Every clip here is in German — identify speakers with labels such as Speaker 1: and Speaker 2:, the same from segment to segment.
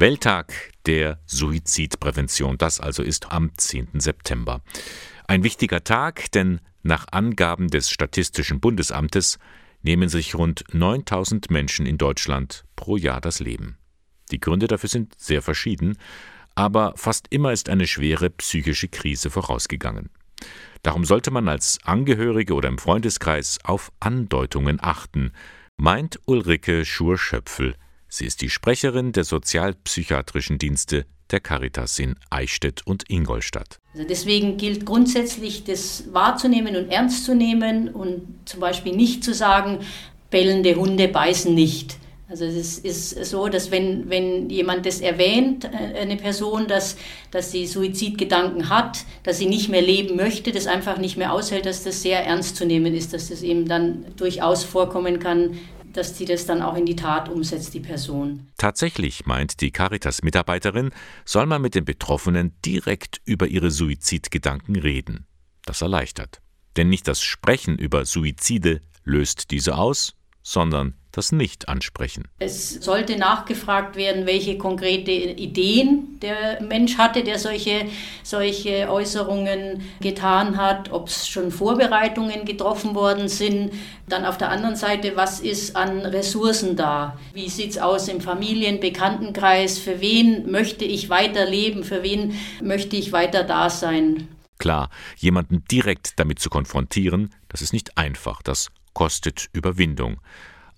Speaker 1: Welttag der Suizidprävention. Das also ist am 10. September. Ein wichtiger Tag, denn nach Angaben des Statistischen Bundesamtes nehmen sich rund 9000 Menschen in Deutschland pro Jahr das Leben. Die Gründe dafür sind sehr verschieden, aber fast immer ist eine schwere psychische Krise vorausgegangen. Darum sollte man als Angehörige oder im Freundeskreis auf Andeutungen achten, meint Ulrike Schur-Schöpfel. Sie ist die Sprecherin der sozialpsychiatrischen Dienste der Caritas in Eichstätt und Ingolstadt.
Speaker 2: Also deswegen gilt grundsätzlich, das wahrzunehmen und ernst zu nehmen und zum Beispiel nicht zu sagen, bellende Hunde beißen nicht. Also es ist so, dass wenn, wenn jemand das erwähnt, äh, eine Person, dass, dass sie Suizidgedanken hat, dass sie nicht mehr leben möchte, das einfach nicht mehr aushält, dass das sehr ernst zu nehmen ist, dass das eben dann durchaus vorkommen kann, dass sie das dann auch in die Tat umsetzt, die Person.
Speaker 1: Tatsächlich, meint die Caritas-Mitarbeiterin, soll man mit den Betroffenen direkt über ihre Suizidgedanken reden. Das erleichtert. Denn nicht das Sprechen über Suizide löst diese aus, sondern das Nicht-Ansprechen.
Speaker 2: Es sollte nachgefragt werden, welche konkrete Ideen der Mensch hatte, der solche, solche Äußerungen getan hat, ob es schon Vorbereitungen getroffen worden sind. Dann auf der anderen Seite, was ist an Ressourcen da? Wie sieht es aus im Familien-, Bekanntenkreis? Für wen möchte ich weiterleben? Für wen möchte ich weiter da sein?
Speaker 1: Klar, jemanden direkt damit zu konfrontieren, das ist nicht einfach, das kostet Überwindung.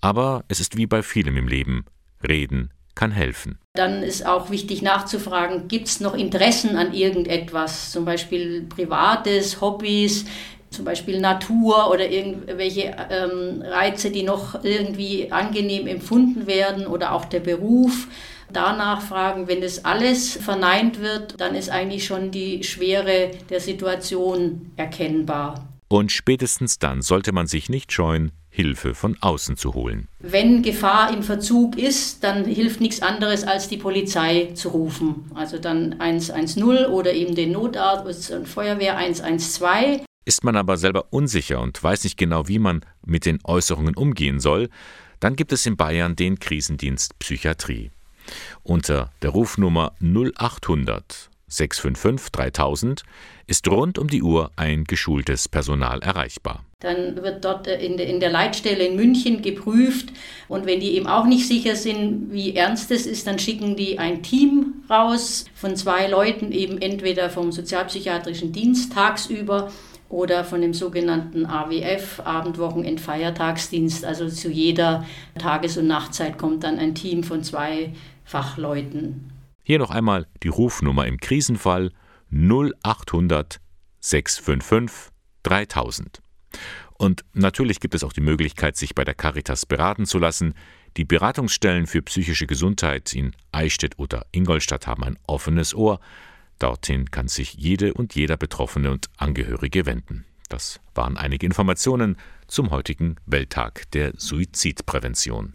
Speaker 1: Aber es ist wie bei vielem im Leben. Reden kann helfen.
Speaker 2: Dann ist auch wichtig nachzufragen, gibt es noch Interessen an irgendetwas, zum Beispiel Privates, Hobbys, zum Beispiel Natur oder irgendwelche ähm, Reize, die noch irgendwie angenehm empfunden werden oder auch der Beruf. Danach fragen, wenn das alles verneint wird, dann ist eigentlich schon die Schwere der Situation erkennbar.
Speaker 1: Und spätestens dann sollte man sich nicht scheuen, Hilfe von außen zu holen.
Speaker 2: Wenn Gefahr im Verzug ist, dann hilft nichts anderes, als die Polizei zu rufen. Also dann 110 oder eben den Notarzt und Feuerwehr 112.
Speaker 1: Ist man aber selber unsicher und weiß nicht genau, wie man mit den Äußerungen umgehen soll, dann gibt es in Bayern den Krisendienst Psychiatrie. Unter der Rufnummer 0800 655 3000 ist rund um die Uhr ein geschultes Personal erreichbar.
Speaker 2: Dann wird dort äh, in der Leitstelle in München geprüft und wenn die eben auch nicht sicher sind, wie ernst es ist, dann schicken die ein Team raus von zwei Leuten, eben entweder vom sozialpsychiatrischen Dienst tagsüber oder von dem sogenannten AWF, Abend, Wochenend, Feiertagsdienst. Also zu jeder Tages- und Nachtzeit kommt dann ein Team von zwei Fachleuten.
Speaker 1: Hier noch einmal die Rufnummer im Krisenfall 0800 655 3000. Und natürlich gibt es auch die Möglichkeit, sich bei der Caritas beraten zu lassen. Die Beratungsstellen für psychische Gesundheit in Eichstätt oder Ingolstadt haben ein offenes Ohr. Dorthin kann sich jede und jeder Betroffene und Angehörige wenden. Das waren einige Informationen zum heutigen Welttag der Suizidprävention.